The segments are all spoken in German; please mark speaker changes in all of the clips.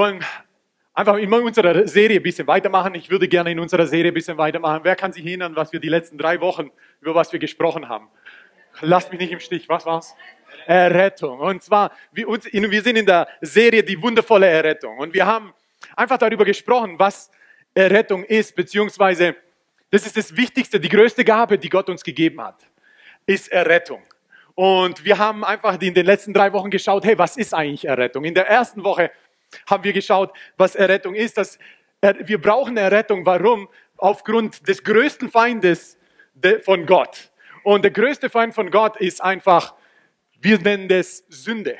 Speaker 1: wollen einfach in unserer Serie ein bisschen weitermachen. Ich würde gerne in unserer Serie ein bisschen weitermachen. Wer kann sich erinnern, was wir die letzten drei Wochen, über was wir gesprochen haben? Lasst mich nicht im Stich. Was war's? Errettung. Und zwar, wir, wir sind in der Serie Die wundervolle Errettung. Und wir haben einfach darüber gesprochen, was Errettung ist, beziehungsweise das ist das Wichtigste, die größte Gabe, die Gott uns gegeben hat, ist Errettung. Und wir haben einfach in den letzten drei Wochen geschaut, hey, was ist eigentlich Errettung? In der ersten Woche haben wir geschaut, was Errettung ist. Dass wir brauchen Errettung. Warum? Aufgrund des größten Feindes von Gott. Und der größte Feind von Gott ist einfach, wir nennen das Sünde.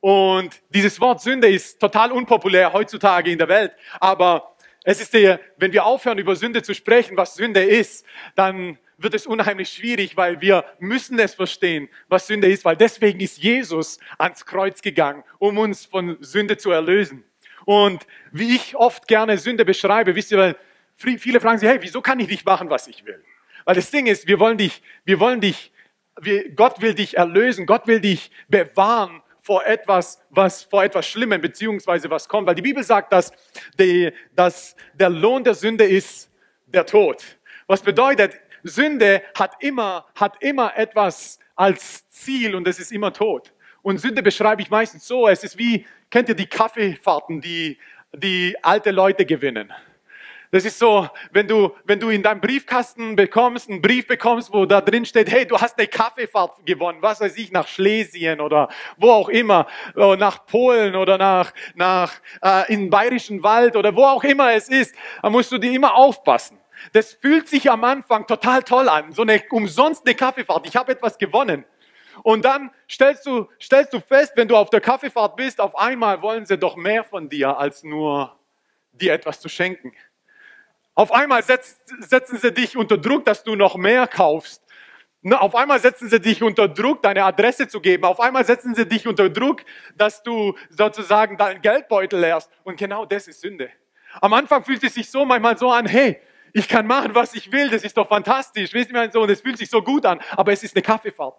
Speaker 1: Und dieses Wort Sünde ist total unpopulär heutzutage in der Welt. Aber es ist der, wenn wir aufhören, über Sünde zu sprechen, was Sünde ist, dann wird es unheimlich schwierig, weil wir müssen es verstehen, was Sünde ist, weil deswegen ist Jesus ans Kreuz gegangen, um uns von Sünde zu erlösen. Und wie ich oft gerne Sünde beschreibe, wisst ihr, weil viele fragen sich, hey, wieso kann ich nicht machen, was ich will? Weil das Ding ist, wir wollen dich, wir wollen dich, wir, Gott will dich erlösen, Gott will dich bewahren vor etwas, was vor etwas Schlimmem beziehungsweise was kommt. Weil die Bibel sagt, dass, die, dass der Lohn der Sünde ist der Tod. Was bedeutet, Sünde hat immer, hat immer etwas als Ziel und es ist immer Tod. Und Sünde beschreibe ich meistens so, es ist wie, kennt ihr die Kaffeefahrten, die, die alte Leute gewinnen? Das ist so, wenn du, wenn du in deinem Briefkasten bekommst, einen Brief bekommst, wo da drin steht, hey, du hast eine Kaffeefahrt gewonnen, was weiß ich, nach Schlesien oder wo auch immer, oder nach Polen oder nach, nach, äh, in Bayerischen Wald oder wo auch immer es ist, da musst du dir immer aufpassen. Das fühlt sich am Anfang total toll an, so eine umsonst eine Kaffeefahrt. Ich habe etwas gewonnen. Und dann stellst du, stellst du fest, wenn du auf der Kaffeefahrt bist, auf einmal wollen sie doch mehr von dir, als nur dir etwas zu schenken. Auf einmal setzen sie dich unter Druck, dass du noch mehr kaufst. Auf einmal setzen sie dich unter Druck, deine Adresse zu geben. Auf einmal setzen sie dich unter Druck, dass du sozusagen deinen Geldbeutel leerst. Und genau das ist Sünde. Am Anfang fühlt es sich so manchmal so an, hey, ich kann machen, was ich will, das ist doch fantastisch. Wisst ihr, mein Sohn, es fühlt sich so gut an, aber es ist eine Kaffeefahrt.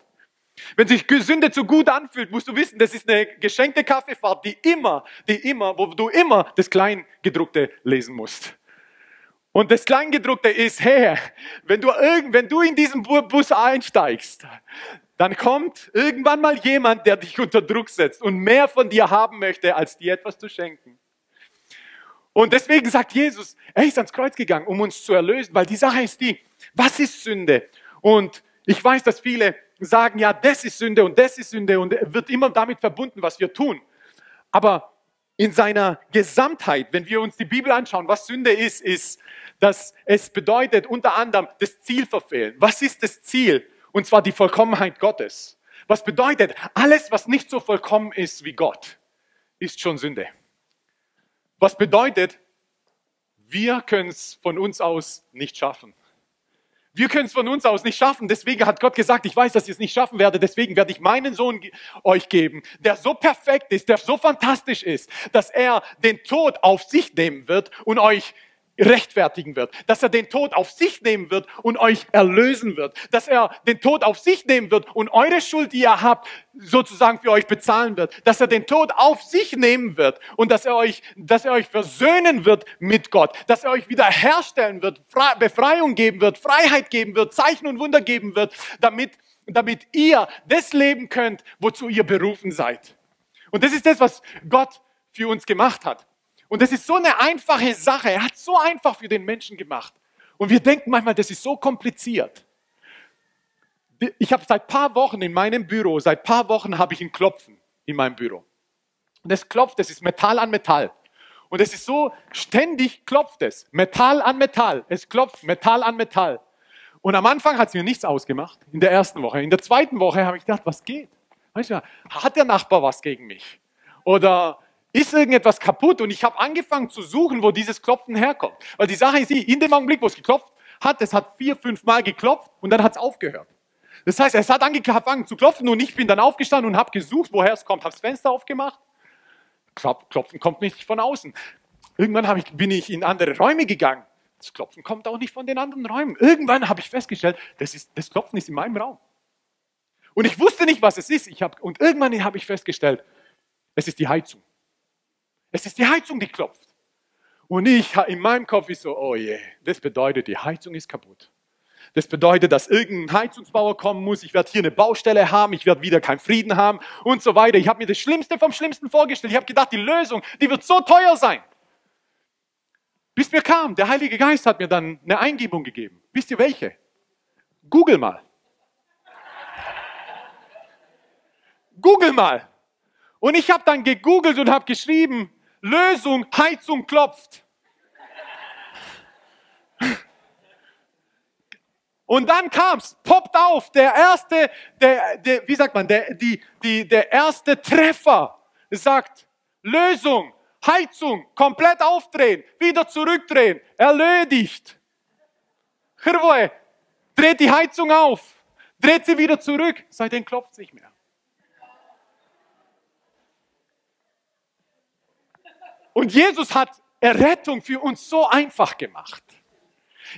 Speaker 1: Wenn sich Sünde zu gut anfühlt, musst du wissen, das ist eine geschenkte Kaffeefahrt, die immer, die immer, wo du immer das Kleingedruckte lesen musst. Und das Kleingedruckte ist, hey, wenn du, irgend, wenn du in diesen Bus einsteigst, dann kommt irgendwann mal jemand, der dich unter Druck setzt und mehr von dir haben möchte, als dir etwas zu schenken. Und deswegen sagt Jesus, er ist ans Kreuz gegangen, um uns zu erlösen, weil die Sache ist die, was ist Sünde? Und ich weiß, dass viele sagen, ja, das ist Sünde und das ist Sünde und wird immer damit verbunden, was wir tun. Aber in seiner Gesamtheit, wenn wir uns die Bibel anschauen, was Sünde ist, ist, dass es bedeutet unter anderem das Ziel verfehlen. Was ist das Ziel? Und zwar die Vollkommenheit Gottes. Was bedeutet, alles, was nicht so vollkommen ist wie Gott, ist schon Sünde. Was bedeutet, wir können es von uns aus nicht schaffen. Wir können es von uns aus nicht schaffen. Deswegen hat Gott gesagt, ich weiß, dass ihr es nicht schaffen werdet. Deswegen werde ich meinen Sohn euch geben, der so perfekt ist, der so fantastisch ist, dass er den Tod auf sich nehmen wird und euch rechtfertigen wird, dass er den Tod auf sich nehmen wird und euch erlösen wird, dass er den Tod auf sich nehmen wird und eure Schuld, die ihr habt, sozusagen für euch bezahlen wird, dass er den Tod auf sich nehmen wird und dass er euch, dass er euch versöhnen wird mit Gott, dass er euch wiederherstellen wird, Befreiung geben wird, Freiheit geben wird, Zeichen und Wunder geben wird, damit, damit ihr das leben könnt, wozu ihr berufen seid. Und das ist das, was Gott für uns gemacht hat. Und das ist so eine einfache Sache. Er hat so einfach für den Menschen gemacht. Und wir denken manchmal, das ist so kompliziert. Ich habe seit paar Wochen in meinem Büro, seit paar Wochen habe ich ein Klopfen in meinem Büro. Und das klopft, das ist Metall an Metall. Und es ist so, ständig klopft es. Metall an Metall. Es klopft Metall an Metall. Und am Anfang hat es mir nichts ausgemacht, in der ersten Woche. In der zweiten Woche habe ich gedacht, was geht? hat der Nachbar was gegen mich? Oder ist irgendetwas kaputt und ich habe angefangen zu suchen, wo dieses Klopfen herkommt. Weil die Sache ist in dem Augenblick, wo es geklopft hat, es hat vier, fünf Mal geklopft und dann hat es aufgehört. Das heißt, es hat angefangen zu klopfen und ich bin dann aufgestanden und habe gesucht, woher es kommt, habe das Fenster aufgemacht. Klopfen kommt nicht von außen. Irgendwann ich, bin ich in andere Räume gegangen. Das Klopfen kommt auch nicht von den anderen Räumen. Irgendwann habe ich festgestellt, das, ist, das Klopfen ist in meinem Raum. Und ich wusste nicht, was es ist. Ich hab, und irgendwann habe ich festgestellt, es ist die Heizung. Es ist die Heizung, die klopft. Und ich, in meinem Kopf ist so, oh je, das bedeutet, die Heizung ist kaputt. Das bedeutet, dass irgendein Heizungsbauer kommen muss. Ich werde hier eine Baustelle haben. Ich werde wieder keinen Frieden haben und so weiter. Ich habe mir das Schlimmste vom Schlimmsten vorgestellt. Ich habe gedacht, die Lösung, die wird so teuer sein. Bis mir kam, der Heilige Geist hat mir dann eine Eingebung gegeben. Wisst ihr welche? Google mal. Google mal. Und ich habe dann gegoogelt und habe geschrieben, Lösung, Heizung klopft. Und dann kam's, poppt auf, der erste, der, der, wie sagt man, der, die, die, der erste Treffer sagt, Lösung, Heizung, komplett aufdrehen, wieder zurückdrehen, erledigt. Hirvoe, dreht die Heizung auf, dreht sie wieder zurück, seitdem klopft es nicht mehr. Und Jesus hat Errettung für uns so einfach gemacht.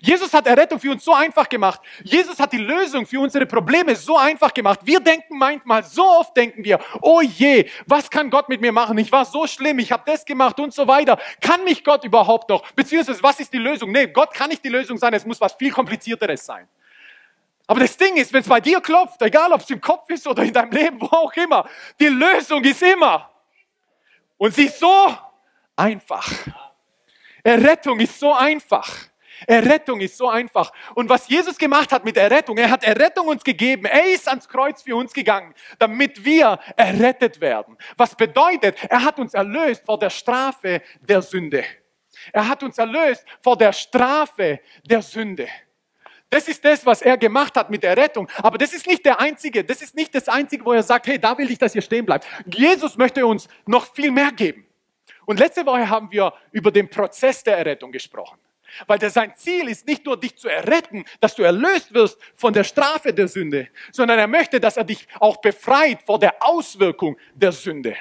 Speaker 1: Jesus hat Errettung für uns so einfach gemacht. Jesus hat die Lösung für unsere Probleme so einfach gemacht. Wir denken manchmal, so oft denken wir, oh je, was kann Gott mit mir machen? Ich war so schlimm, ich habe das gemacht und so weiter. Kann mich Gott überhaupt noch? Beziehungsweise, was ist die Lösung? Nee, Gott kann nicht die Lösung sein, es muss was viel komplizierteres sein. Aber das Ding ist, wenn es bei dir klopft, egal ob es im Kopf ist oder in deinem Leben, wo auch immer, die Lösung ist immer. Und sie ist so einfach. Errettung ist so einfach. Errettung ist so einfach. Und was Jesus gemacht hat mit Errettung, er hat Errettung uns gegeben. Er ist ans Kreuz für uns gegangen, damit wir errettet werden. Was bedeutet, er hat uns erlöst vor der Strafe der Sünde. Er hat uns erlöst vor der Strafe der Sünde. Das ist das, was er gemacht hat mit der Rettung. Aber das ist nicht der einzige, das ist nicht das einzige, wo er sagt, hey, da will ich, dass ihr stehen bleibt. Jesus möchte uns noch viel mehr geben. Und letzte Woche haben wir über den Prozess der Errettung gesprochen. Weil der, sein Ziel ist nicht nur, dich zu erretten, dass du erlöst wirst von der Strafe der Sünde, sondern er möchte, dass er dich auch befreit vor der Auswirkung der Sünde.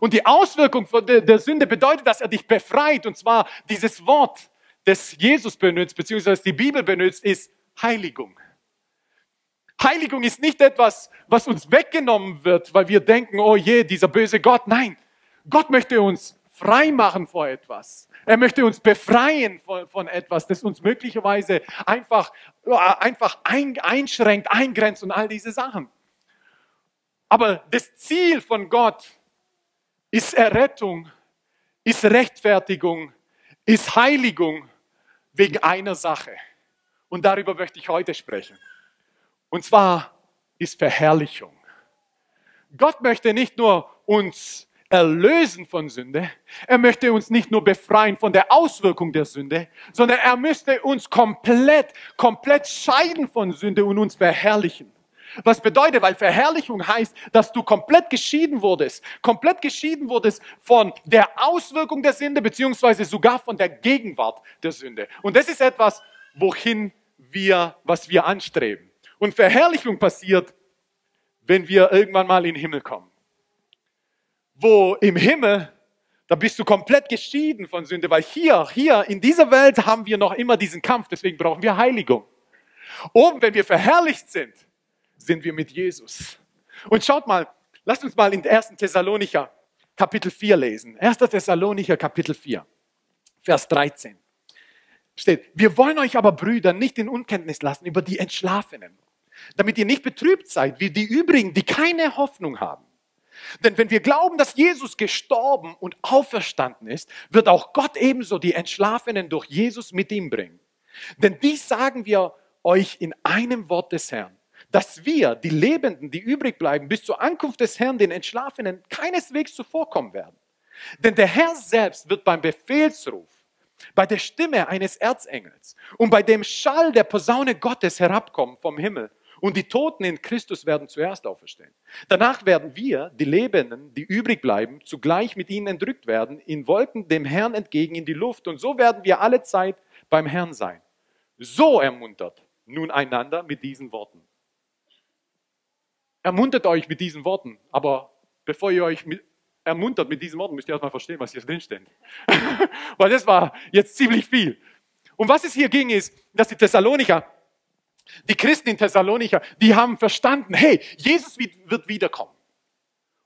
Speaker 1: Und die Auswirkung der, der Sünde bedeutet, dass er dich befreit. Und zwar dieses Wort, das Jesus benutzt, beziehungsweise die Bibel benutzt, ist Heiligung. Heiligung ist nicht etwas, was uns weggenommen wird, weil wir denken, oh je, dieser böse Gott. Nein, Gott möchte uns frei machen vor etwas. Er möchte uns befreien von, von etwas, das uns möglicherweise einfach, einfach ein, einschränkt, eingrenzt und all diese Sachen. Aber das Ziel von Gott ist Errettung, ist Rechtfertigung, ist Heiligung wegen einer Sache. Und darüber möchte ich heute sprechen. Und zwar ist Verherrlichung. Gott möchte nicht nur uns erlösen von Sünde. Er möchte uns nicht nur befreien von der Auswirkung der Sünde, sondern er möchte uns komplett, komplett scheiden von Sünde und uns verherrlichen. Was bedeutet, weil Verherrlichung heißt, dass du komplett geschieden wurdest, komplett geschieden wurdest von der Auswirkung der Sünde, beziehungsweise sogar von der Gegenwart der Sünde. Und das ist etwas, wohin wir, was wir anstreben. Und Verherrlichung passiert, wenn wir irgendwann mal in den Himmel kommen wo im Himmel, da bist du komplett geschieden von Sünde, weil hier, hier in dieser Welt haben wir noch immer diesen Kampf, deswegen brauchen wir Heiligung. Oben, wenn wir verherrlicht sind, sind wir mit Jesus. Und schaut mal, lasst uns mal in 1. Thessalonicher Kapitel 4 lesen. 1. Thessalonicher Kapitel 4, Vers 13. Steht, wir wollen euch aber Brüder nicht in Unkenntnis lassen über die Entschlafenen, damit ihr nicht betrübt seid wie die übrigen, die keine Hoffnung haben. Denn wenn wir glauben, dass Jesus gestorben und auferstanden ist, wird auch Gott ebenso die Entschlafenen durch Jesus mit ihm bringen. Denn dies sagen wir euch in einem Wort des Herrn, dass wir, die Lebenden, die übrig bleiben, bis zur Ankunft des Herrn, den Entschlafenen, keineswegs zuvorkommen werden. Denn der Herr selbst wird beim Befehlsruf, bei der Stimme eines Erzengels und bei dem Schall der Posaune Gottes herabkommen vom Himmel und die Toten in Christus werden zuerst auferstehen. Danach werden wir, die Lebenden, die übrig bleiben, zugleich mit ihnen entrückt werden, in Wolken dem Herrn entgegen in die Luft. Und so werden wir alle Zeit beim Herrn sein. So ermuntert nun einander mit diesen Worten. Ermuntert euch mit diesen Worten, aber bevor ihr euch mit, ermuntert mit diesen Worten, müsst ihr erstmal verstehen, was hier drin steht. Weil das war jetzt ziemlich viel. Und was es hier ging, ist, dass die Thessalonicher die Christen in Thessalonicher, die haben verstanden, hey, Jesus wird wiederkommen.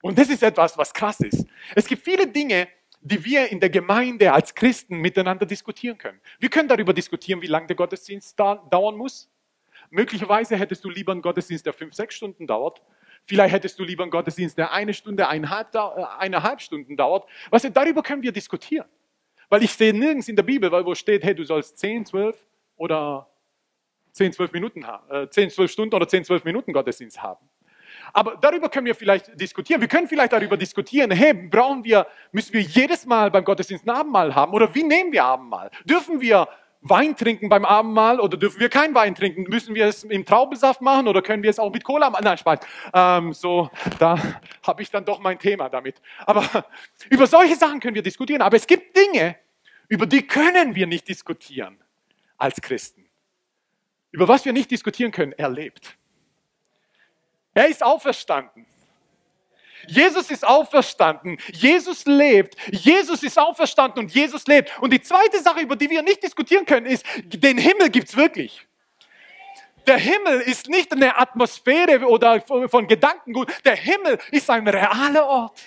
Speaker 1: Und das ist etwas, was krass ist. Es gibt viele Dinge, die wir in der Gemeinde als Christen miteinander diskutieren können. Wir können darüber diskutieren, wie lange der Gottesdienst da, dauern muss. Möglicherweise hättest du lieber einen Gottesdienst, der fünf, sechs Stunden dauert. Vielleicht hättest du lieber einen Gottesdienst, der eine Stunde, eineinhalb, äh, eineinhalb Stunden dauert. Was, darüber können wir diskutieren. Weil ich sehe nirgends in der Bibel, wo steht, hey, du sollst 10, 12 oder 10, 12 Minuten haben, äh, 10, 12 Stunden oder 10, 12 Minuten Gottesdienst haben. Aber darüber können wir vielleicht diskutieren. Wir können vielleicht darüber diskutieren, hey, brauchen wir, müssen wir jedes Mal beim Gottesdienst ein Abendmahl haben oder wie nehmen wir Abendmahl? Dürfen wir Wein trinken beim Abendmahl oder dürfen wir kein Wein trinken? Müssen wir es im Traubensaft machen oder können wir es auch mit Cola machen? Nein, Spaß. Ähm, so, da habe ich dann doch mein Thema damit. Aber über solche Sachen können wir diskutieren. Aber es gibt Dinge, über die können wir nicht diskutieren als Christen. Über was wir nicht diskutieren können, er lebt. Er ist auferstanden. Jesus ist auferstanden. Jesus lebt. Jesus ist auferstanden und Jesus lebt. Und die zweite Sache, über die wir nicht diskutieren können, ist, den Himmel gibt es wirklich. Der Himmel ist nicht eine Atmosphäre oder von Gedankengut. Der Himmel ist ein realer Ort.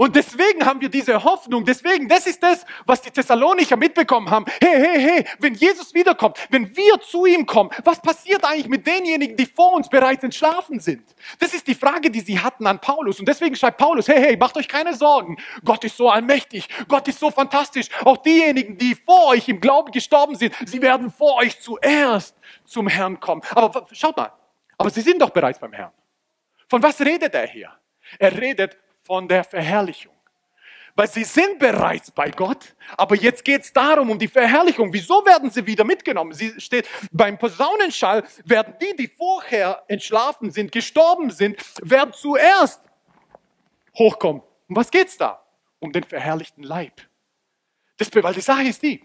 Speaker 1: Und deswegen haben wir diese Hoffnung. Deswegen, das ist das, was die Thessalonicher mitbekommen haben. Hey, hey, hey, wenn Jesus wiederkommt, wenn wir zu ihm kommen, was passiert eigentlich mit denjenigen, die vor uns bereits entschlafen sind? Das ist die Frage, die sie hatten an Paulus. Und deswegen schreibt Paulus, hey, hey, macht euch keine Sorgen. Gott ist so allmächtig. Gott ist so fantastisch. Auch diejenigen, die vor euch im Glauben gestorben sind, sie werden vor euch zuerst zum Herrn kommen. Aber schaut mal, aber sie sind doch bereits beim Herrn. Von was redet er hier? Er redet von der Verherrlichung. Weil sie sind bereits bei Gott, aber jetzt geht es darum, um die Verherrlichung. Wieso werden sie wieder mitgenommen? Sie steht beim Posaunenschall, werden die, die vorher entschlafen sind, gestorben sind, werden zuerst hochkommen. Um was geht es da? Um den verherrlichten Leib. Das, weil die Sache ist die,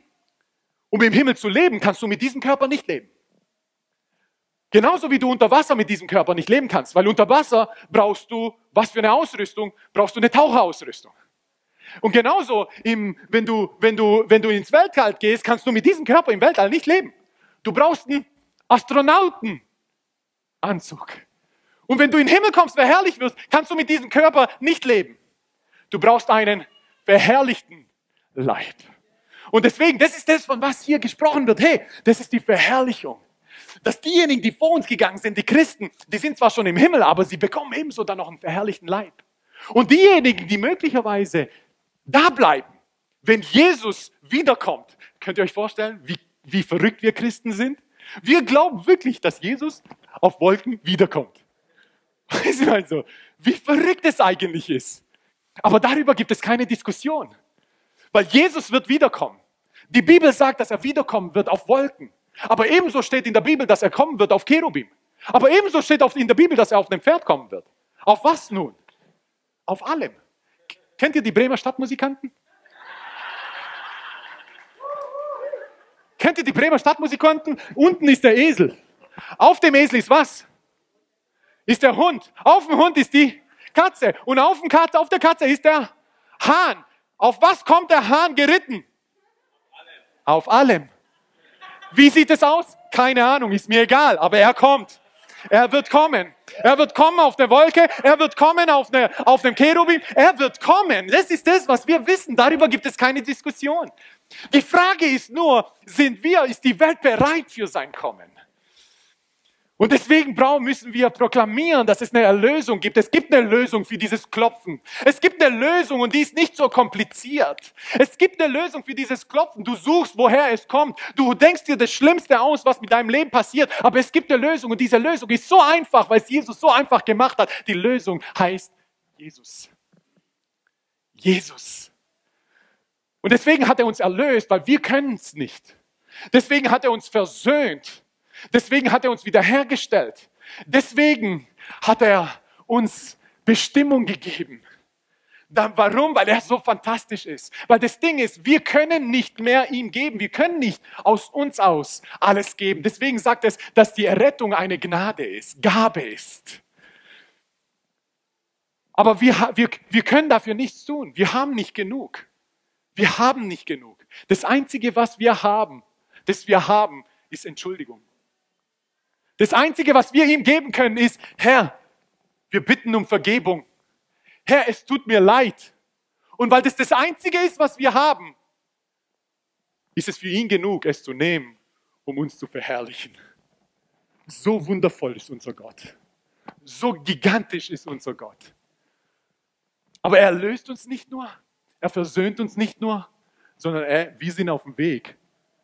Speaker 1: um im Himmel zu leben, kannst du mit diesem Körper nicht leben. Genauso wie du unter Wasser mit diesem Körper nicht leben kannst, weil unter Wasser brauchst du, was für eine Ausrüstung? Brauchst du eine Taucherausrüstung. Und genauso, im, wenn, du, wenn, du, wenn du ins Weltall gehst, kannst du mit diesem Körper im Weltall nicht leben. Du brauchst einen Astronautenanzug. Und wenn du in den Himmel kommst, verherrlicht wirst, kannst du mit diesem Körper nicht leben. Du brauchst einen verherrlichten Leib. Und deswegen, das ist das, von was hier gesprochen wird. Hey, das ist die Verherrlichung dass diejenigen, die vor uns gegangen sind, die Christen, die sind zwar schon im Himmel, aber sie bekommen ebenso dann noch einen verherrlichten Leib. Und diejenigen, die möglicherweise da bleiben, wenn Jesus wiederkommt, könnt ihr euch vorstellen, wie, wie verrückt wir Christen sind? Wir glauben wirklich, dass Jesus auf Wolken wiederkommt. Weißt du also, wie verrückt es eigentlich ist. Aber darüber gibt es keine Diskussion. Weil Jesus wird wiederkommen. Die Bibel sagt, dass er wiederkommen wird auf Wolken. Aber ebenso steht in der Bibel, dass er kommen wird auf Cherubim. Aber ebenso steht in der Bibel, dass er auf dem Pferd kommen wird. Auf was nun? Auf allem. Kennt ihr die Bremer Stadtmusikanten? Kennt ihr die Bremer Stadtmusikanten? Unten ist der Esel. Auf dem Esel ist was? Ist der Hund. Auf dem Hund ist die Katze. Und auf, dem Katze, auf der Katze ist der Hahn. Auf was kommt der Hahn geritten? Auf allem. Wie sieht es aus? Keine Ahnung, ist mir egal, aber er kommt. Er wird kommen. Er wird kommen auf der Wolke. Er wird kommen auf, eine, auf dem Cherubim. Er wird kommen. Das ist das, was wir wissen. Darüber gibt es keine Diskussion. Die Frage ist nur, sind wir, ist die Welt bereit für sein Kommen? Und deswegen müssen wir proklamieren, dass es eine Erlösung gibt. Es gibt eine Lösung für dieses Klopfen. Es gibt eine Lösung und die ist nicht so kompliziert. Es gibt eine Lösung für dieses Klopfen. Du suchst, woher es kommt. Du denkst dir das Schlimmste aus, was mit deinem Leben passiert. Aber es gibt eine Lösung und diese Lösung ist so einfach, weil es Jesus so einfach gemacht hat. Die Lösung heißt Jesus. Jesus. Und deswegen hat er uns erlöst, weil wir können es nicht. Deswegen hat er uns versöhnt. Deswegen hat er uns wiederhergestellt. Deswegen hat er uns Bestimmung gegeben. Dann warum? Weil er so fantastisch ist. Weil das Ding ist, wir können nicht mehr ihm geben. Wir können nicht aus uns aus alles geben. Deswegen sagt es, dass die Errettung eine Gnade ist, Gabe ist. Aber wir, wir, wir können dafür nichts tun. Wir haben nicht genug. Wir haben nicht genug. Das Einzige, was wir haben, das wir haben, ist Entschuldigung. Das Einzige, was wir ihm geben können, ist, Herr, wir bitten um Vergebung. Herr, es tut mir leid. Und weil das das Einzige ist, was wir haben, ist es für ihn genug, es zu nehmen, um uns zu verherrlichen. So wundervoll ist unser Gott. So gigantisch ist unser Gott. Aber er löst uns nicht nur, er versöhnt uns nicht nur, sondern er, wir sind auf dem Weg,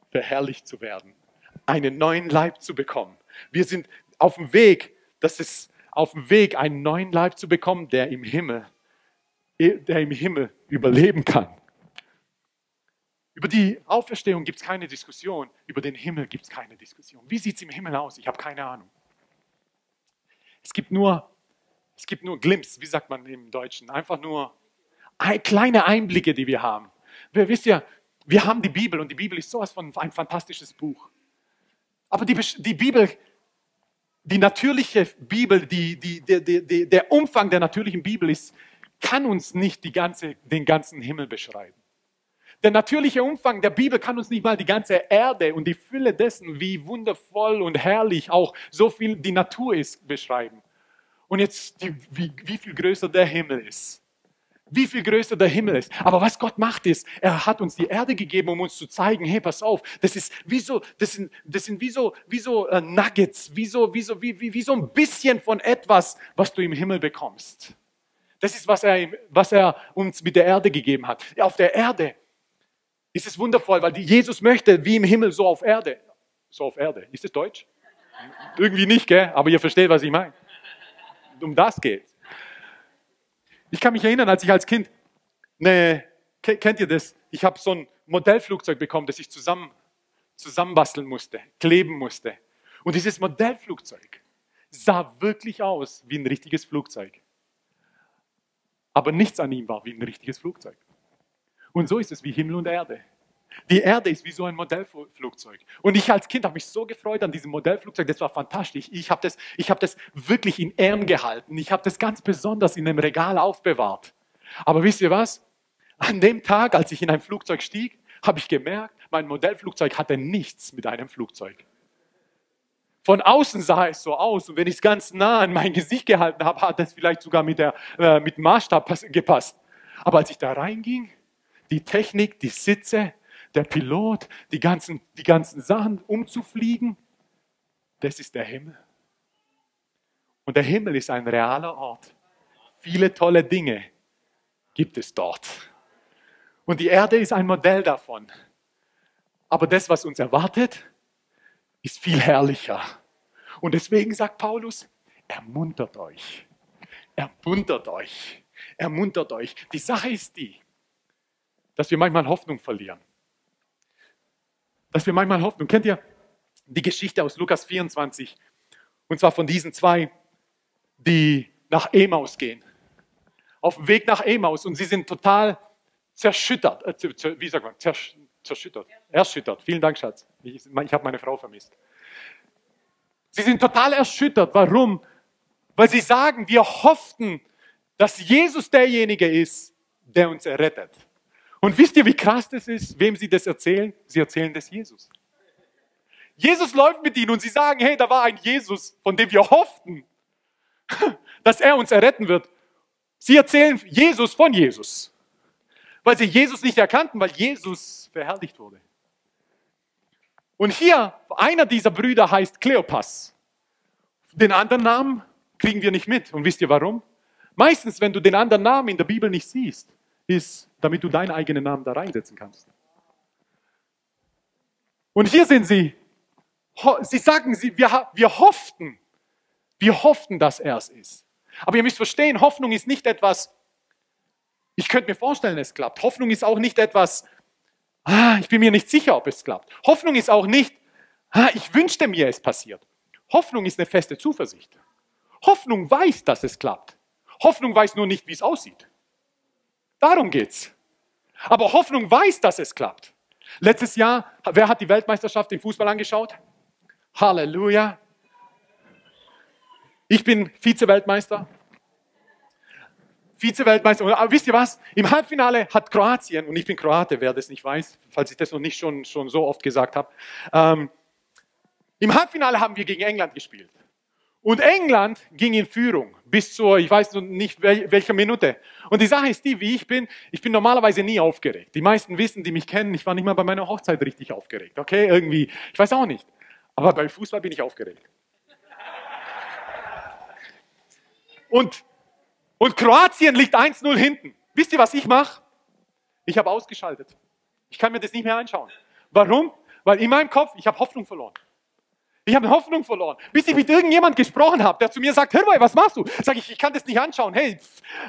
Speaker 1: verherrlicht zu werden, einen neuen Leib zu bekommen. Wir sind auf dem Weg, dass es auf dem Weg, einen neuen Leib zu bekommen, der im Himmel, der im Himmel überleben kann. Über die Auferstehung gibt es keine Diskussion, über den Himmel gibt es keine Diskussion. Wie sieht es im Himmel aus? Ich habe keine Ahnung. Es gibt nur, es gibt nur Glimps, wie sagt man im Deutschen, einfach nur kleine Einblicke, die wir haben. Wir wisst ja, wir haben die Bibel und die Bibel ist sowas von ein fantastisches Buch. Aber die, die Bibel die natürliche Bibel, die, die, die, die, der Umfang der natürlichen Bibel ist, kann uns nicht die ganze, den ganzen Himmel beschreiben. Der natürliche Umfang der Bibel kann uns nicht mal die ganze Erde und die Fülle dessen, wie wundervoll und herrlich auch so viel die Natur ist, beschreiben. Und jetzt, die, wie, wie viel größer der Himmel ist wie viel größer der Himmel ist. Aber was Gott macht ist, er hat uns die Erde gegeben, um uns zu zeigen, hey, pass auf, das ist wie so, das sind, das sind wie so, wie so uh, Nuggets, wie so, wie so, wie, wie, wie so ein bisschen von etwas, was du im Himmel bekommst. Das ist, was er, was er uns mit der Erde gegeben hat. Auf der Erde ist es wundervoll, weil die Jesus möchte, wie im Himmel, so auf Erde. So auf Erde. Ist das Deutsch? Irgendwie nicht, gell? Aber ihr versteht, was ich meine. Um das geht ich kann mich erinnern, als ich als Kind, ne, kennt ihr das? Ich habe so ein Modellflugzeug bekommen, das ich zusammen, zusammenbasteln musste, kleben musste. Und dieses Modellflugzeug sah wirklich aus wie ein richtiges Flugzeug. Aber nichts an ihm war wie ein richtiges Flugzeug. Und so ist es wie Himmel und Erde. Die Erde ist wie so ein Modellflugzeug. Und ich als Kind habe mich so gefreut an diesem Modellflugzeug. Das war fantastisch. Ich habe das, hab das wirklich in Ehren gehalten. Ich habe das ganz besonders in einem Regal aufbewahrt. Aber wisst ihr was? An dem Tag, als ich in ein Flugzeug stieg, habe ich gemerkt, mein Modellflugzeug hatte nichts mit einem Flugzeug. Von außen sah es so aus und wenn ich es ganz nah an mein Gesicht gehalten habe, hat es vielleicht sogar mit, der, äh, mit Maßstab gepasst. Aber als ich da reinging, die Technik, die Sitze, der Pilot, die ganzen, die ganzen Sachen umzufliegen, das ist der Himmel. Und der Himmel ist ein realer Ort. Viele tolle Dinge gibt es dort. Und die Erde ist ein Modell davon. Aber das, was uns erwartet, ist viel herrlicher. Und deswegen sagt Paulus, ermuntert euch. Ermuntert euch. Ermuntert euch. Die Sache ist die, dass wir manchmal Hoffnung verlieren dass wir manchmal Hoffnung. Kennt ihr die Geschichte aus Lukas 24? Und zwar von diesen zwei, die nach Emaus gehen. Auf dem Weg nach Emaus und sie sind total zerschüttert. Äh, wie sagt man? Zersch zerschüttert. Erschüttert. Vielen Dank, Schatz. Ich, ich habe meine Frau vermisst. Sie sind total erschüttert. Warum? Weil sie sagen, wir hofften, dass Jesus derjenige ist, der uns errettet. Und wisst ihr, wie krass das ist, wem sie das erzählen? Sie erzählen das Jesus. Jesus läuft mit ihnen und sie sagen, hey, da war ein Jesus, von dem wir hofften, dass er uns erretten wird. Sie erzählen Jesus von Jesus, weil sie Jesus nicht erkannten, weil Jesus verherrlicht wurde. Und hier, einer dieser Brüder heißt Kleopas. Den anderen Namen kriegen wir nicht mit. Und wisst ihr warum? Meistens, wenn du den anderen Namen in der Bibel nicht siehst, ist, damit du deinen eigenen Namen da reinsetzen kannst. Und hier sind sie. Sie sagen, sie, wir, wir hofften, wir hofften, dass er es ist. Aber ihr müsst verstehen, Hoffnung ist nicht etwas, ich könnte mir vorstellen, es klappt. Hoffnung ist auch nicht etwas, ah, ich bin mir nicht sicher, ob es klappt. Hoffnung ist auch nicht, ah, ich wünschte mir, es passiert. Hoffnung ist eine feste Zuversicht. Hoffnung weiß, dass es klappt. Hoffnung weiß nur nicht, wie es aussieht. Darum geht's. Aber Hoffnung weiß, dass es klappt. Letztes Jahr, wer hat die Weltmeisterschaft im Fußball angeschaut? Halleluja. Ich bin Vize-Weltmeister. Vize-Weltmeister. Aber wisst ihr was? Im Halbfinale hat Kroatien, und ich bin Kroate, wer das nicht weiß, falls ich das noch nicht schon, schon so oft gesagt habe. Ähm, Im Halbfinale haben wir gegen England gespielt. Und England ging in Führung bis zur, ich weiß noch nicht welcher Minute. Und die Sache ist die, wie ich bin, ich bin normalerweise nie aufgeregt. Die meisten wissen, die mich kennen, ich war nicht mal bei meiner Hochzeit richtig aufgeregt. Okay, irgendwie, ich weiß auch nicht. Aber beim Fußball bin ich aufgeregt. Und, und Kroatien liegt 1-0 hinten. Wisst ihr, was ich mache? Ich habe ausgeschaltet. Ich kann mir das nicht mehr anschauen. Warum? Weil in meinem Kopf, ich habe Hoffnung verloren. Ich habe Hoffnung verloren. Bis ich mit irgendjemand gesprochen habe, der zu mir sagt, Hör was machst du? Sag ich, ich kann das nicht anschauen. Hey,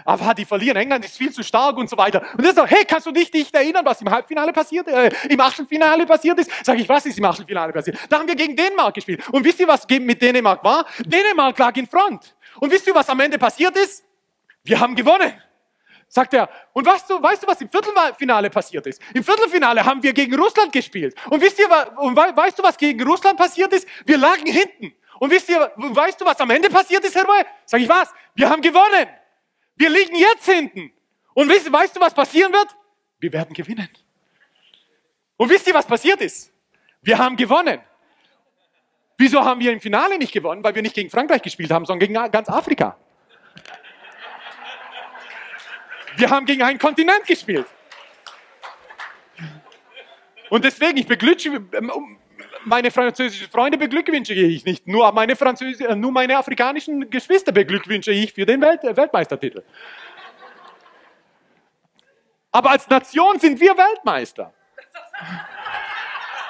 Speaker 1: aber die verlieren, England ist viel zu stark und so weiter. Und er sagt, hey, kannst du nicht dich erinnern, was im Halbfinale passiert, äh, im Achtelfinale passiert ist? Sag ich, was ist im Achtelfinale passiert? Da haben wir gegen Dänemark gespielt. Und wisst ihr, was mit Dänemark war? Dänemark lag in Front. Und wisst ihr, was am Ende passiert ist? Wir haben gewonnen. Sagt er, und weißt du, weißt du, was im Viertelfinale passiert ist? Im Viertelfinale haben wir gegen Russland gespielt. Und wisst ihr, und weißt du, was gegen Russland passiert ist? Wir lagen hinten. Und wisst ihr, weißt du, was am Ende passiert ist, Herr Roy? Sag ich was? Wir haben gewonnen. Wir liegen jetzt hinten. Und wisst, weißt du, was passieren wird? Wir werden gewinnen. Und wisst ihr, was passiert ist? Wir haben gewonnen. Wieso haben wir im Finale nicht gewonnen? Weil wir nicht gegen Frankreich gespielt haben, sondern gegen ganz Afrika. Wir haben gegen einen Kontinent gespielt. Und deswegen, ich beglückwünsche, meine französischen Freunde beglückwünsche ich nicht, nur meine, Französ nur meine afrikanischen Geschwister beglückwünsche ich für den Welt Weltmeistertitel. Aber als Nation sind wir Weltmeister.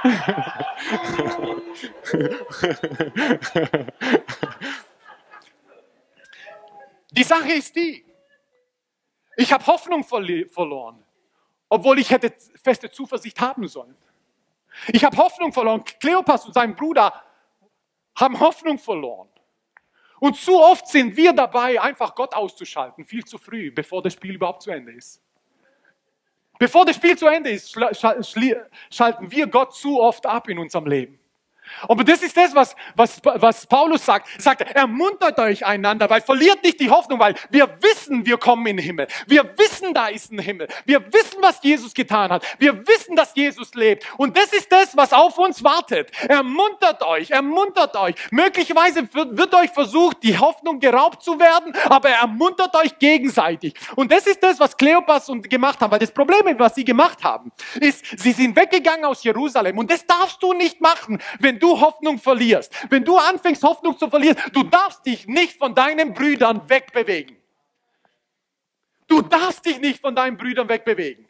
Speaker 1: Die Sache ist die, ich habe Hoffnung verloren, obwohl ich hätte feste Zuversicht haben sollen. Ich habe Hoffnung verloren. Kleopas und sein Bruder haben Hoffnung verloren. Und zu oft sind wir dabei, einfach Gott auszuschalten, viel zu früh, bevor das Spiel überhaupt zu Ende ist. Bevor das Spiel zu Ende ist, schalten wir Gott zu oft ab in unserem Leben. Aber das ist das, was, was, was Paulus sagt. Er sagt, ermuntert euch einander, weil verliert nicht die Hoffnung, weil wir wissen, wir kommen in den Himmel. Wir wissen, da ist ein Himmel. Wir wissen, was Jesus getan hat. Wir wissen, dass Jesus lebt. Und das ist das, was auf uns wartet. Ermuntert euch, ermuntert euch. Möglicherweise wird, wird euch versucht, die Hoffnung geraubt zu werden, aber ermuntert euch gegenseitig. Und das ist das, was Kleopas und gemacht haben. Weil das Problem, was sie gemacht haben, ist, sie sind weggegangen aus Jerusalem. Und das darfst du nicht machen, wenn du Hoffnung verlierst, wenn du anfängst, Hoffnung zu verlieren, du darfst dich nicht von deinen Brüdern wegbewegen. Du darfst dich nicht von deinen Brüdern wegbewegen.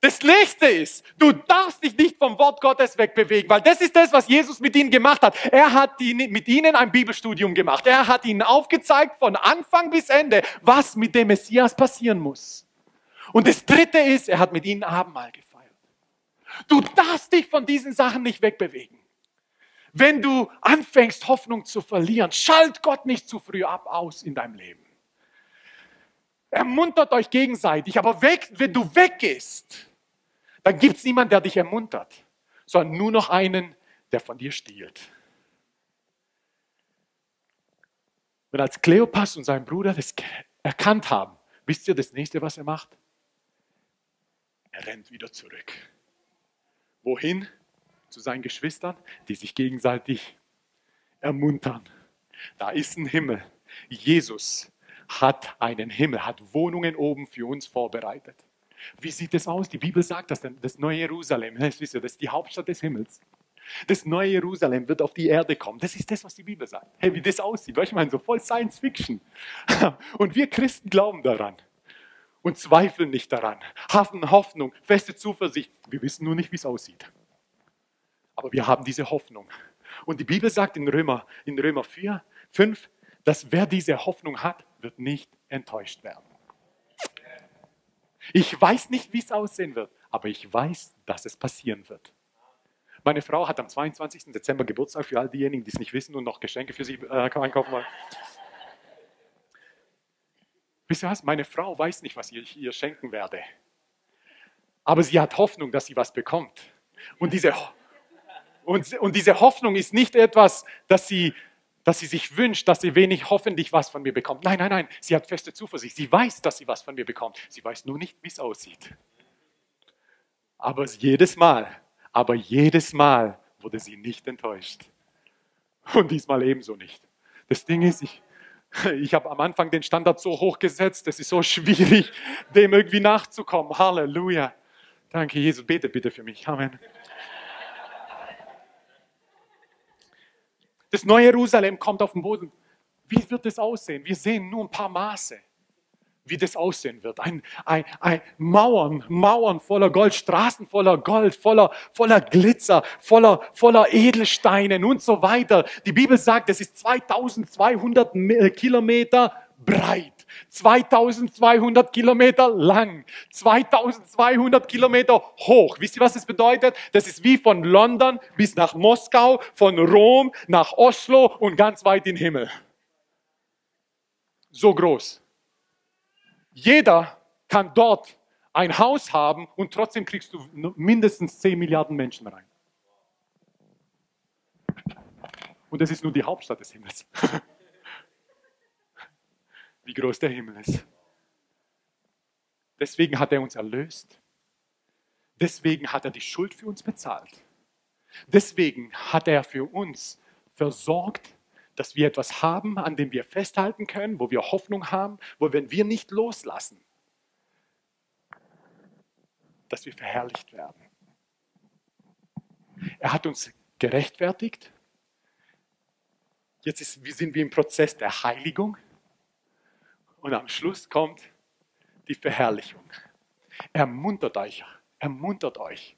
Speaker 1: Das nächste ist, du darfst dich nicht vom Wort Gottes wegbewegen, weil das ist das, was Jesus mit ihnen gemacht hat. Er hat mit ihnen ein Bibelstudium gemacht. Er hat ihnen aufgezeigt von Anfang bis Ende, was mit dem Messias passieren muss. Und das dritte ist, er hat mit ihnen Abendmahl gefeiert. Du darfst dich von diesen Sachen nicht wegbewegen. Wenn du anfängst, Hoffnung zu verlieren, schalt Gott nicht zu früh ab aus in deinem Leben. Ermuntert euch gegenseitig, aber weg, wenn du weggehst, dann gibt es niemanden, der dich ermuntert, sondern nur noch einen, der von dir stiehlt. Und als Kleopas und sein Bruder das erkannt haben, wisst ihr das nächste, was er macht? Er rennt wieder zurück. Wohin? Zu seinen Geschwistern, die sich gegenseitig ermuntern. Da ist ein Himmel. Jesus hat einen Himmel, hat Wohnungen oben für uns vorbereitet. Wie sieht es aus? Die Bibel sagt, dass das neue Jerusalem, das ist die Hauptstadt des Himmels. Das neue Jerusalem wird auf die Erde kommen. Das ist das, was die Bibel sagt. Hey, wie das aussieht. Du, ich meine, so voll Science Fiction. Und wir Christen glauben daran und zweifeln nicht daran, haben Hoffnung, feste Zuversicht. Wir wissen nur nicht, wie es aussieht. Aber wir haben diese Hoffnung. Und die Bibel sagt in Römer, in Römer 4, 5, dass wer diese Hoffnung hat, wird nicht enttäuscht werden. Ich weiß nicht, wie es aussehen wird, aber ich weiß, dass es passieren wird. Meine Frau hat am 22. Dezember Geburtstag für all diejenigen, die es nicht wissen und noch Geschenke für sie äh, einkaufen wollen. Wisst ihr was? Meine Frau weiß nicht, was ich ihr schenken werde. Aber sie hat Hoffnung, dass sie was bekommt. Und diese, und, und diese Hoffnung ist nicht etwas, dass sie, dass sie sich wünscht, dass sie wenig hoffentlich was von mir bekommt. Nein, nein, nein. Sie hat feste Zuversicht. Sie weiß, dass sie was von mir bekommt. Sie weiß nur nicht, wie es aussieht. Aber jedes Mal, aber jedes Mal wurde sie nicht enttäuscht. Und diesmal ebenso nicht. Das Ding ist, ich, ich habe am Anfang den Standard so hoch gesetzt, es ist so schwierig, dem irgendwie nachzukommen. Halleluja. Danke, Jesus. Bete bitte für mich. Amen. Das neue Jerusalem kommt auf den Boden. Wie wird es aussehen? Wir sehen nur ein paar Maße, wie das aussehen wird. Ein, ein, ein Mauern, Mauern voller Gold, Straßen voller Gold, voller, voller Glitzer, voller, voller Edelsteine und so weiter. Die Bibel sagt, es ist 2200 Kilometer breit. 2200 Kilometer lang, 2200 Kilometer hoch. Wisst ihr, was das bedeutet? Das ist wie von London bis nach Moskau, von Rom nach Oslo und ganz weit in den Himmel. So groß. Jeder kann dort ein Haus haben und trotzdem kriegst du mindestens 10 Milliarden Menschen rein. Und das ist nur die Hauptstadt des Himmels. wie groß der Himmel ist. Deswegen hat er uns erlöst. Deswegen hat er die Schuld für uns bezahlt. Deswegen hat er für uns versorgt, dass wir etwas haben, an dem wir festhalten können, wo wir Hoffnung haben, wo wenn wir nicht loslassen, dass wir verherrlicht werden. Er hat uns gerechtfertigt. Jetzt ist, sind wir im Prozess der Heiligung. Und am Schluss kommt die Verherrlichung. Ermuntert euch, ermuntert euch.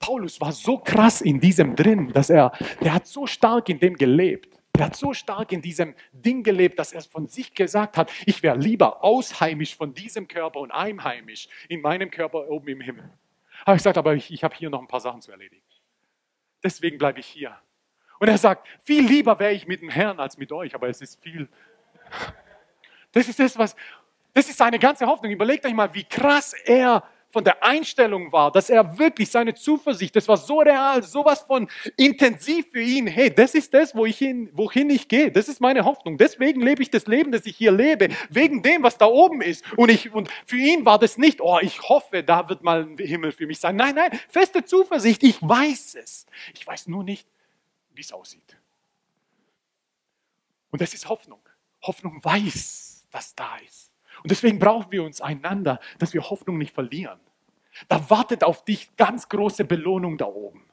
Speaker 1: Paulus war so krass in diesem drin, dass er, der hat so stark in dem gelebt. Er hat so stark in diesem Ding gelebt, dass er von sich gesagt hat, ich wäre lieber ausheimisch von diesem Körper und einheimisch in meinem Körper oben im Himmel. Aber ich gesagt, aber ich, ich habe hier noch ein paar Sachen zu erledigen. Deswegen bleibe ich hier. Und er sagt, viel lieber wäre ich mit dem Herrn als mit euch, aber es ist viel das ist das, was, das ist seine ganze Hoffnung. Überlegt euch mal, wie krass er von der Einstellung war, dass er wirklich seine Zuversicht, das war so real, sowas von intensiv für ihn. Hey, das ist das, wo ich hin, wohin ich gehe. Das ist meine Hoffnung. Deswegen lebe ich das Leben, das ich hier lebe, wegen dem, was da oben ist. Und ich, und für ihn war das nicht, oh, ich hoffe, da wird mal ein Himmel für mich sein. Nein, nein, feste Zuversicht. Ich weiß es. Ich weiß nur nicht, wie es aussieht. Und das ist Hoffnung. Hoffnung weiß was da ist. Und deswegen brauchen wir uns einander, dass wir Hoffnung nicht verlieren. Da wartet auf dich ganz große Belohnung da oben.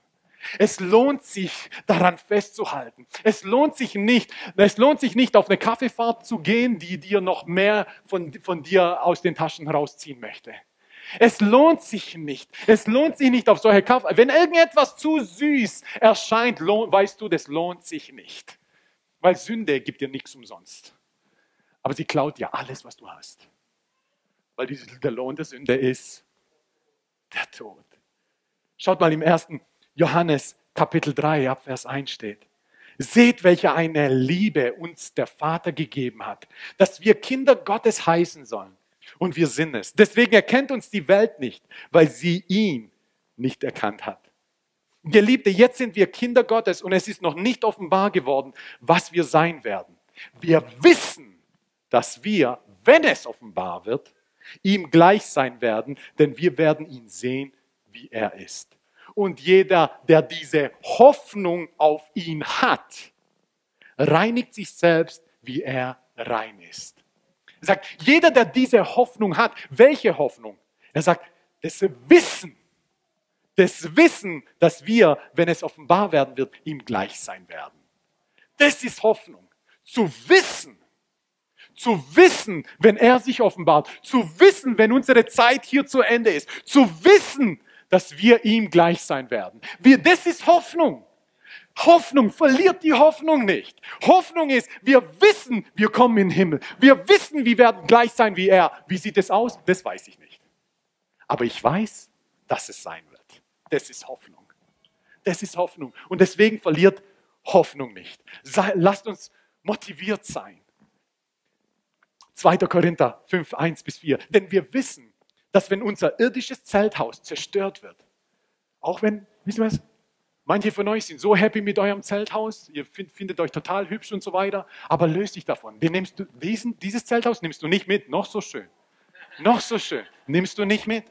Speaker 1: Es lohnt sich, daran festzuhalten. Es lohnt sich nicht, es lohnt sich nicht, auf eine Kaffeefahrt zu gehen, die dir noch mehr von, von dir aus den Taschen rausziehen möchte. Es lohnt sich nicht. Es lohnt sich nicht auf solche Kaffee. Wenn irgendetwas zu süß erscheint, weißt du, das lohnt sich nicht. Weil Sünde gibt dir nichts umsonst. Aber sie klaut dir alles, was du hast. Weil der Lohn der Sünde ist der Tod. Schaut mal im ersten Johannes Kapitel 3 ab Vers 1 steht. Seht, welche eine Liebe uns der Vater gegeben hat, dass wir Kinder Gottes heißen sollen. Und wir sind es. Deswegen erkennt uns die Welt nicht, weil sie ihn nicht erkannt hat. Geliebte, jetzt sind wir Kinder Gottes und es ist noch nicht offenbar geworden, was wir sein werden. Wir wissen, dass wir, wenn es offenbar wird, ihm gleich sein werden, denn wir werden ihn sehen, wie er ist. Und jeder, der diese Hoffnung auf ihn hat, reinigt sich selbst, wie er rein ist. Er sagt, jeder, der diese Hoffnung hat, welche Hoffnung? Er sagt, das Wissen, das Wissen, dass wir, wenn es offenbar werden wird, ihm gleich sein werden. Das ist Hoffnung. Zu wissen, zu wissen, wenn er sich offenbart, zu wissen, wenn unsere Zeit hier zu Ende ist, zu wissen, dass wir ihm gleich sein werden. Wir, das ist Hoffnung. Hoffnung, verliert die Hoffnung nicht. Hoffnung ist, wir wissen, wir kommen in den Himmel. Wir wissen, wir werden gleich sein wie er. Wie sieht es aus? Das weiß ich nicht. Aber ich weiß, dass es sein wird. Das ist Hoffnung. Das ist Hoffnung. Und deswegen verliert Hoffnung nicht. Lasst uns motiviert sein. 2. Korinther 5, 1 bis 4. Denn wir wissen, dass wenn unser irdisches Zelthaus zerstört wird, auch wenn, wissen wir was? Manche von euch sind so happy mit eurem Zelthaus, ihr findet euch total hübsch und so weiter, aber löst dich davon. Den nimmst du, diesen, dieses Zelthaus nimmst du nicht mit, noch so schön. Noch so schön. Nimmst du nicht mit.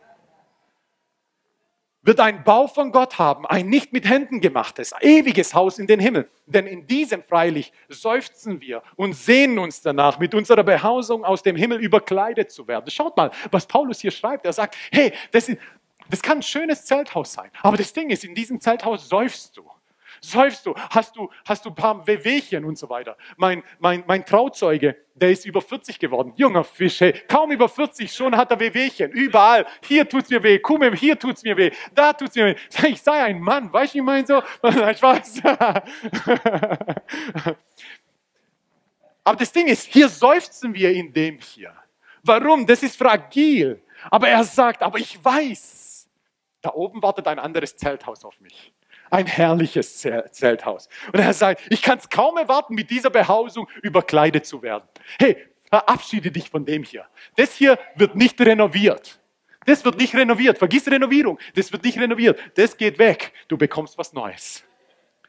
Speaker 1: Wird ein Bau von Gott haben, ein nicht mit Händen gemachtes, ewiges Haus in den Himmel. Denn in diesem freilich seufzen wir und sehnen uns danach, mit unserer Behausung aus dem Himmel überkleidet zu werden. Schaut mal, was Paulus hier schreibt. Er sagt, hey, das, ist, das kann ein schönes Zelthaus sein, aber das Ding ist, in diesem Zelthaus seufst du. Säufst du? Hast du, hast du ein paar Wehwehchen und so weiter? Mein, mein, mein Trauzeuge, der ist über 40 geworden. Junger Fisch, hey, kaum über 40, schon hat er Wehwehchen. Überall. Hier tut's mir weh. Kumme, hier tut's mir weh. Da tut's mir weh. Ich sei ein Mann. Weißt du, ich meine so? Nein, Spaß. Aber das Ding ist, hier seufzen wir in dem hier. Warum? Das ist fragil. Aber er sagt, aber ich weiß, da oben wartet ein anderes Zelthaus auf mich ein herrliches Zelthaus. Und er sagt, ich kann es kaum erwarten, mit dieser Behausung überkleidet zu werden. Hey, verabschiede dich von dem hier. Das hier wird nicht renoviert. Das wird nicht renoviert. Vergiss Renovierung. Das wird nicht renoviert. Das geht weg. Du bekommst was Neues.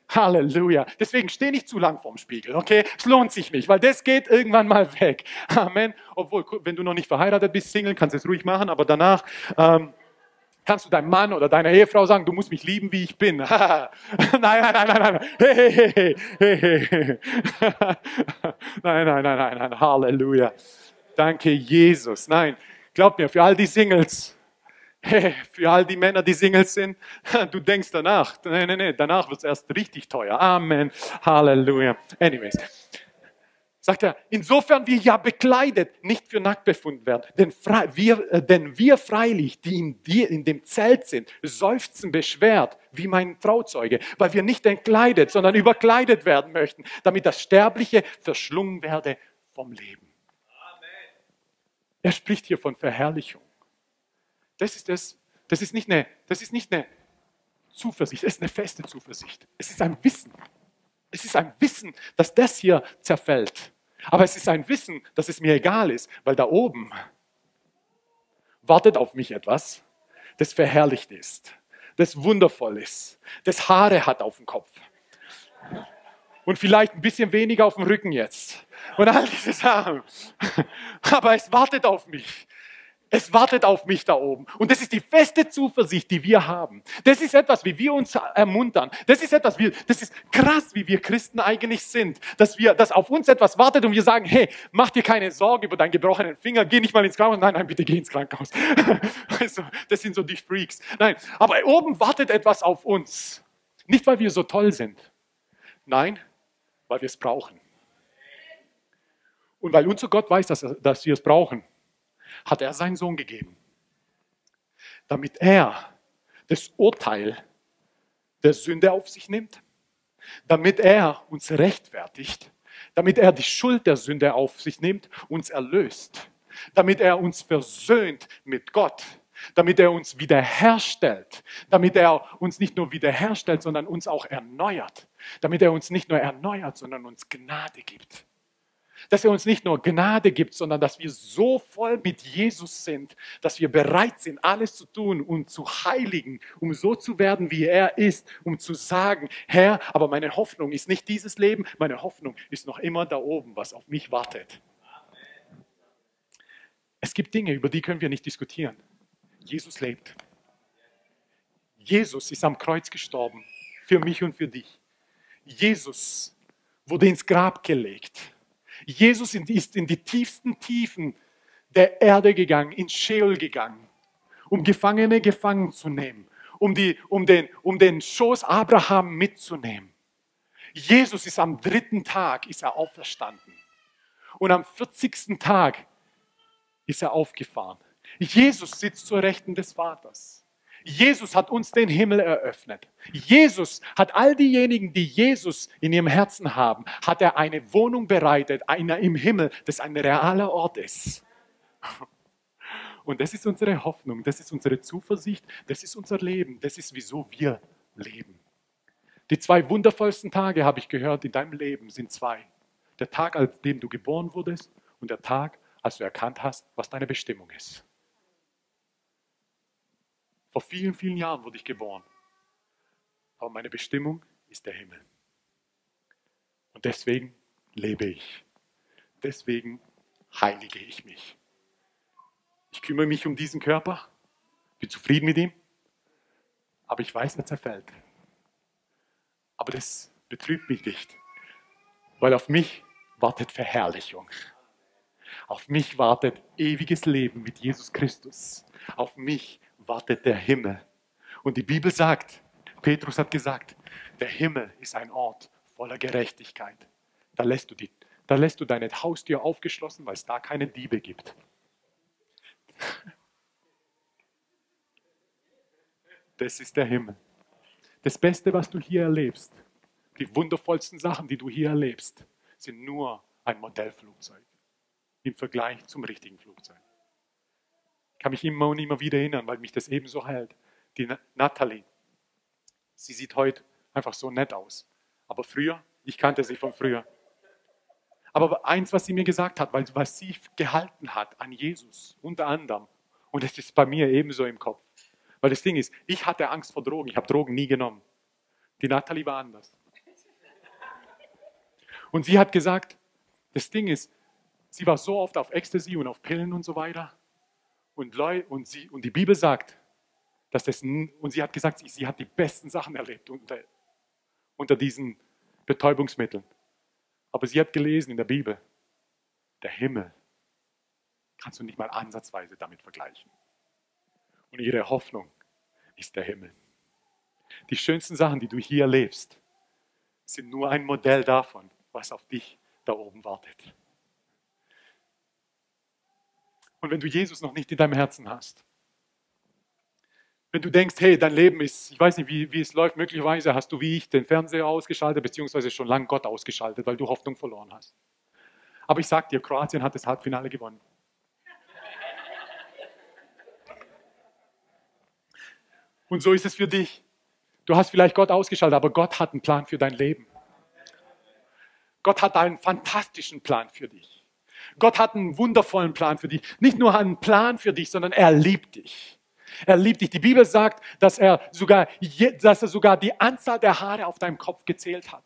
Speaker 1: Halleluja. Deswegen steh nicht zu lang vorm Spiegel, okay? Es lohnt sich nicht, weil das geht irgendwann mal weg. Amen. Obwohl, wenn du noch nicht verheiratet bist, Single, kannst du es ruhig machen, aber danach, ähm, kannst du deinem Mann oder deiner Ehefrau sagen, du musst mich lieben, wie ich bin. nein, nein, nein, nein, nein. Hey, hey, hey, nein, nein, nein, nein, nein. Halleluja. Danke, Jesus. Nein, glaub mir, für all die Singles, für all die Männer, die Singles sind, du denkst danach. Nein, nein, nein, danach wird es erst richtig teuer. Amen. Halleluja. Anyways sagt er, insofern wir ja bekleidet nicht für nackt befunden werden. Denn, frei, wir, äh, denn wir freilich, die in, die in dem Zelt sind, seufzen beschwert, wie mein Trauzeuge, weil wir nicht entkleidet, sondern überkleidet werden möchten, damit das Sterbliche verschlungen werde vom Leben. Amen. Er spricht hier von Verherrlichung. Das ist, das, das ist, nicht, eine, das ist nicht eine Zuversicht, es ist eine feste Zuversicht. Es ist ein Wissen. Es ist ein Wissen, dass das hier zerfällt. Aber es ist ein Wissen, dass es mir egal ist, weil da oben wartet auf mich etwas, das verherrlicht ist, das wundervoll ist, das Haare hat auf dem Kopf. Und vielleicht ein bisschen weniger auf dem Rücken jetzt. Und all diese Sachen. Aber es wartet auf mich. Es wartet auf mich da oben. Und das ist die feste Zuversicht, die wir haben. Das ist etwas, wie wir uns ermuntern. Das ist etwas, wie, das ist krass, wie wir Christen eigentlich sind. Dass wir, dass auf uns etwas wartet und wir sagen, hey, mach dir keine Sorge über deinen gebrochenen Finger, geh nicht mal ins Krankenhaus. Nein, nein, bitte geh ins Krankenhaus. Also, das sind so die Freaks. Nein, aber oben wartet etwas auf uns. Nicht, weil wir so toll sind. Nein, weil wir es brauchen. Und weil unser Gott weiß, dass, dass wir es brauchen hat er seinen Sohn gegeben, damit er das Urteil der Sünde auf sich nimmt, damit er uns rechtfertigt, damit er die Schuld der Sünde auf sich nimmt, uns erlöst, damit er uns versöhnt mit Gott, damit er uns wiederherstellt, damit er uns nicht nur wiederherstellt, sondern uns auch erneuert, damit er uns nicht nur erneuert, sondern uns Gnade gibt dass er uns nicht nur Gnade gibt, sondern dass wir so voll mit Jesus sind, dass wir bereit sind, alles zu tun und zu heiligen, um so zu werden, wie er ist, um zu sagen, Herr, aber meine Hoffnung ist nicht dieses Leben, meine Hoffnung ist noch immer da oben, was auf mich wartet. Es gibt Dinge, über die können wir nicht diskutieren. Jesus lebt. Jesus ist am Kreuz gestorben, für mich und für dich. Jesus wurde ins Grab gelegt. Jesus ist in die tiefsten Tiefen der Erde gegangen, in Sheol gegangen, um Gefangene gefangen zu nehmen, um, die, um, den, um den Schoß Abraham mitzunehmen. Jesus ist am dritten Tag ist er auferstanden. Und am 40. Tag ist er aufgefahren. Jesus sitzt zur Rechten des Vaters. Jesus hat uns den Himmel eröffnet. Jesus hat all diejenigen, die Jesus in ihrem Herzen haben, hat er eine Wohnung bereitet, einer im Himmel, das ein realer Ort ist. Und das ist unsere Hoffnung, das ist unsere Zuversicht, das ist unser Leben, das ist, wieso wir leben. Die zwei wundervollsten Tage, habe ich gehört, in deinem Leben sind zwei. Der Tag, an dem du geboren wurdest und der Tag, als du erkannt hast, was deine Bestimmung ist. Vor vielen, vielen Jahren wurde ich geboren. Aber meine Bestimmung ist der Himmel. Und deswegen lebe ich. Deswegen heilige ich mich. Ich kümmere mich um diesen Körper, bin zufrieden mit ihm. Aber ich weiß, er zerfällt. Aber das betrübt mich nicht, weil auf mich wartet Verherrlichung. Auf mich wartet ewiges Leben mit Jesus Christus. Auf mich wartet der Himmel. Und die Bibel sagt, Petrus hat gesagt, der Himmel ist ein Ort voller Gerechtigkeit. Da lässt du, die, da lässt du deine Haustür aufgeschlossen, weil es da keine Diebe gibt. Das ist der Himmel. Das Beste, was du hier erlebst, die wundervollsten Sachen, die du hier erlebst, sind nur ein Modellflugzeug im Vergleich zum richtigen Flugzeug. Kann mich immer und immer wieder erinnern, weil mich das ebenso hält. Die Natalie, sie sieht heute einfach so nett aus. Aber früher, ich kannte sie von früher. Aber eins, was sie mir gesagt hat, weil was sie gehalten hat an Jesus, unter anderem, und das ist bei mir ebenso im Kopf. Weil das Ding ist, ich hatte Angst vor Drogen, ich habe Drogen nie genommen. Die Natalie war anders. Und sie hat gesagt, das Ding ist, sie war so oft auf Ecstasy und auf Pillen und so weiter. Und, Leute, und, sie, und die Bibel sagt, dass das, und sie hat gesagt, sie, sie hat die besten Sachen erlebt unter, unter diesen Betäubungsmitteln. Aber sie hat gelesen in der Bibel, der Himmel kannst du nicht mal ansatzweise damit vergleichen. Und ihre Hoffnung ist der Himmel. Die schönsten Sachen, die du hier erlebst, sind nur ein Modell davon, was auf dich da oben wartet. Und wenn du Jesus noch nicht in deinem Herzen hast, wenn du denkst, hey, dein Leben ist, ich weiß nicht, wie, wie es läuft, möglicherweise hast du wie ich den Fernseher ausgeschaltet, beziehungsweise schon lange Gott ausgeschaltet, weil du Hoffnung verloren hast. Aber ich sag dir, Kroatien hat das Halbfinale gewonnen. Und so ist es für dich. Du hast vielleicht Gott ausgeschaltet, aber Gott hat einen Plan für dein Leben. Gott hat einen fantastischen Plan für dich. Gott hat einen wundervollen Plan für dich. Nicht nur einen Plan für dich, sondern er liebt dich. Er liebt dich. Die Bibel sagt, dass er sogar, dass er sogar die Anzahl der Haare auf deinem Kopf gezählt hat.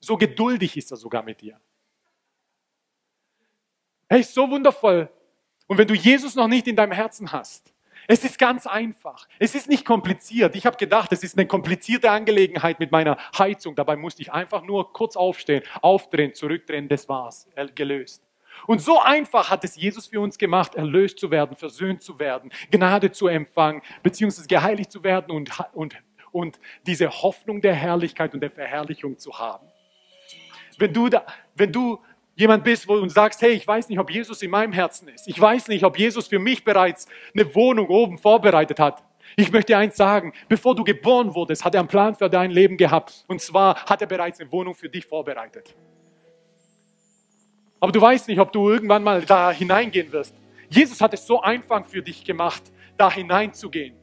Speaker 1: So geduldig ist er sogar mit dir. Er ist so wundervoll. Und wenn du Jesus noch nicht in deinem Herzen hast, es ist ganz einfach. Es ist nicht kompliziert. Ich habe gedacht, es ist eine komplizierte Angelegenheit mit meiner Heizung. Dabei musste ich einfach nur kurz aufstehen, aufdrehen, zurückdrehen. Das war's. Gelöst. Und so einfach hat es Jesus für uns gemacht, erlöst zu werden, versöhnt zu werden, Gnade zu empfangen, beziehungsweise geheiligt zu werden und, und, und diese Hoffnung der Herrlichkeit und der Verherrlichung zu haben. Wenn du, da, wenn du jemand bist wo du sagst, hey, ich weiß nicht, ob Jesus in meinem Herzen ist. Ich weiß nicht, ob Jesus für mich bereits eine Wohnung oben vorbereitet hat. Ich möchte eins sagen, bevor du geboren wurdest, hat er einen Plan für dein Leben gehabt. Und zwar hat er bereits eine Wohnung für dich vorbereitet. Aber du weißt nicht, ob du irgendwann mal da hineingehen wirst. Jesus hat es so einfach für dich gemacht, da hineinzugehen.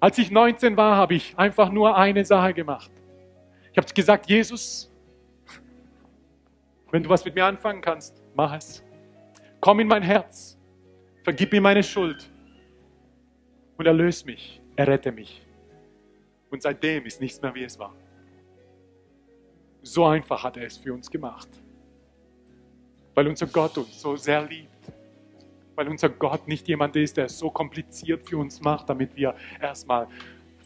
Speaker 1: Als ich 19 war, habe ich einfach nur eine Sache gemacht. Ich habe gesagt, Jesus, wenn du was mit mir anfangen kannst, mach es. Komm in mein Herz. Vergib mir meine Schuld. Und erlöse mich. Errette mich. Und seitdem ist nichts mehr, wie es war. So einfach hat er es für uns gemacht. Weil unser Gott uns so sehr liebt. Weil unser Gott nicht jemand ist, der es so kompliziert für uns macht, damit wir erstmal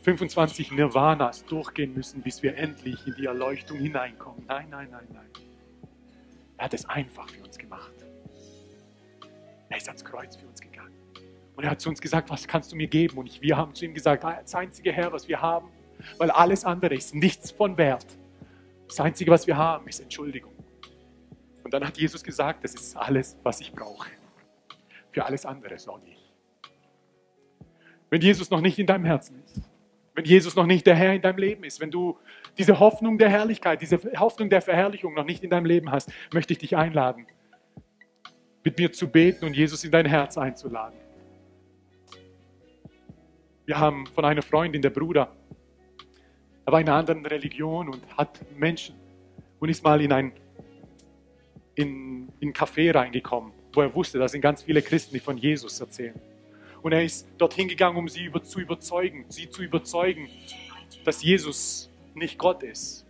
Speaker 1: 25 Nirvanas durchgehen müssen, bis wir endlich in die Erleuchtung hineinkommen. Nein, nein, nein, nein. Er hat es einfach für uns gemacht. Er ist ans Kreuz für uns gegangen. Und er hat zu uns gesagt, was kannst du mir geben? Und wir haben zu ihm gesagt, ah, das einzige Herr, was wir haben, weil alles andere ist nichts von Wert. Das einzige, was wir haben, ist Entschuldigung. Und dann hat Jesus gesagt, das ist alles, was ich brauche. Für alles andere sorge ich. Wenn Jesus noch nicht in deinem Herzen ist, wenn Jesus noch nicht der Herr in deinem Leben ist, wenn du diese Hoffnung der Herrlichkeit, diese Hoffnung der Verherrlichung noch nicht in deinem Leben hast, möchte ich dich einladen, mit mir zu beten und Jesus in dein Herz einzuladen. Wir haben von einer Freundin, der Bruder, er war in einer anderen Religion und hat Menschen und ist mal in ein, in, in Café reingekommen, wo er wusste, da sind ganz viele Christen, die von Jesus erzählen. Und er ist dorthin gegangen, um sie über, zu überzeugen, sie zu überzeugen, dass Jesus nicht Gott ist.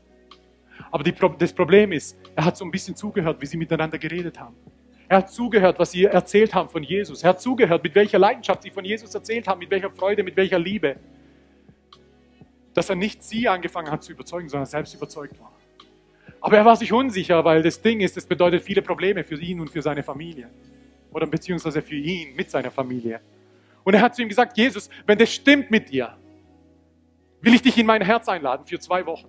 Speaker 1: Aber die, das Problem ist, er hat so ein bisschen zugehört, wie sie miteinander geredet haben. Er hat zugehört, was sie erzählt haben von Jesus. Er hat zugehört, mit welcher Leidenschaft sie von Jesus erzählt haben, mit welcher Freude, mit welcher Liebe. Dass er nicht sie angefangen hat zu überzeugen, sondern selbst überzeugt war. Aber er war sich unsicher, weil das Ding ist, es bedeutet viele Probleme für ihn und für seine Familie. Oder beziehungsweise für ihn mit seiner Familie. Und er hat zu ihm gesagt, Jesus, wenn das stimmt mit dir, will ich dich in mein Herz einladen für zwei Wochen.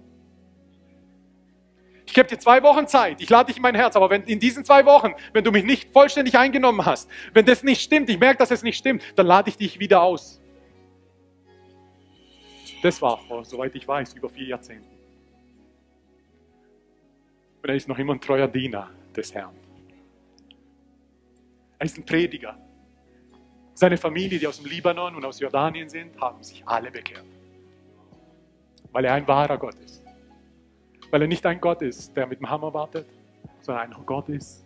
Speaker 1: Ich gebe dir zwei Wochen Zeit, ich lade dich in mein Herz, aber wenn in diesen zwei Wochen, wenn du mich nicht vollständig eingenommen hast, wenn das nicht stimmt, ich merke, dass es nicht stimmt, dann lade ich dich wieder aus. Das war vor, soweit ich weiß, über vier Jahrzehnten. Und er ist noch immer ein treuer Diener des Herrn. Er ist ein Prediger. Seine Familie, die aus dem Libanon und aus Jordanien sind, haben sich alle bekehrt. Weil er ein wahrer Gott ist. Weil er nicht ein Gott ist, der mit dem Hammer wartet, sondern ein Gott ist,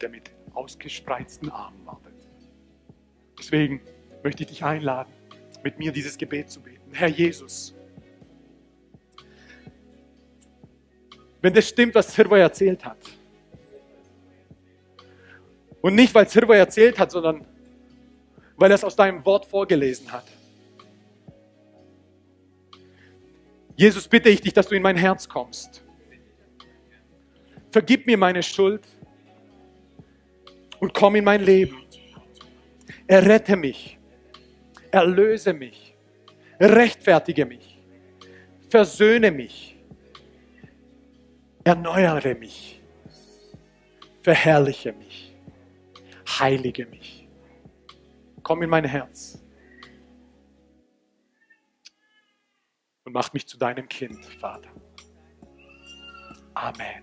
Speaker 1: der mit ausgespreizten Armen wartet. Deswegen möchte ich dich einladen, mit mir dieses Gebet zu beten. Herr Jesus, wenn das stimmt, was Sirwa erzählt hat, und nicht, weil Sirwa erzählt hat, sondern weil er es aus deinem Wort vorgelesen hat. Jesus, bitte ich dich, dass du in mein Herz kommst. Vergib mir meine Schuld und komm in mein Leben. Errette mich, erlöse mich, rechtfertige mich, versöhne mich, erneuere mich, verherrliche mich, heilige mich. Komm in mein Herz. und mach mich zu deinem Kind, Vater. Amen.